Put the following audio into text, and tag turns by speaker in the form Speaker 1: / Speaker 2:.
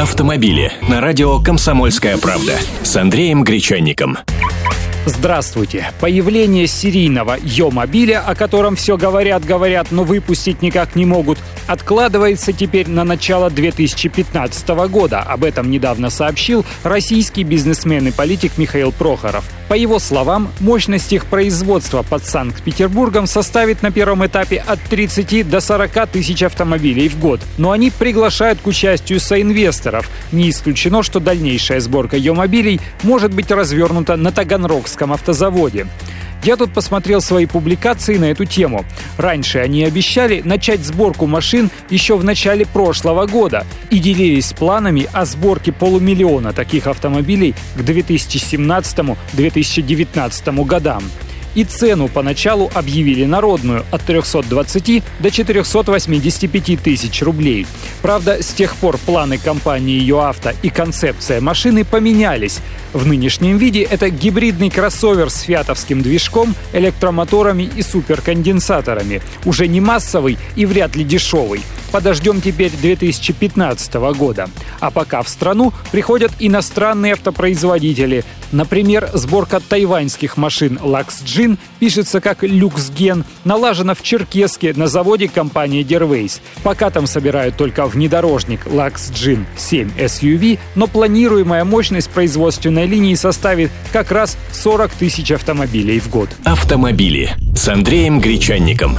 Speaker 1: Автомобили на радио «Комсомольская правда» с Андреем Гречанником.
Speaker 2: Здравствуйте. Появление серийного Йо-мобиля, о котором все говорят, говорят, но выпустить никак не могут, откладывается теперь на начало 2015 года. Об этом недавно сообщил российский бизнесмен и политик Михаил Прохоров. По его словам, мощность их производства под Санкт-Петербургом составит на первом этапе от 30 до 40 тысяч автомобилей в год. Но они приглашают к участию соинвесторов. Не исключено, что дальнейшая сборка Йомобилей может быть развернута на Таганрогском автозаводе. Я тут посмотрел свои публикации на эту тему. Раньше они обещали начать сборку машин еще в начале прошлого года и делились планами о сборке полумиллиона таких автомобилей к 2017-2019 годам и цену поначалу объявили народную от 320 до 485 тысяч рублей. Правда, с тех пор планы компании ЮАВТО и концепция машины поменялись. В нынешнем виде это гибридный кроссовер с фиатовским движком, электромоторами и суперконденсаторами. Уже не массовый и вряд ли дешевый. Подождем теперь 2015 года. А пока в страну приходят иностранные автопроизводители. Например, сборка тайваньских машин Luxgen пишется как Люксген, налажена в Черкеске на заводе компании Derways. Пока там собирают только внедорожник Luxgen 7 SUV, но планируемая мощность производственной линии составит как раз 40 тысяч автомобилей в год.
Speaker 1: Автомобили с Андреем Гречанником.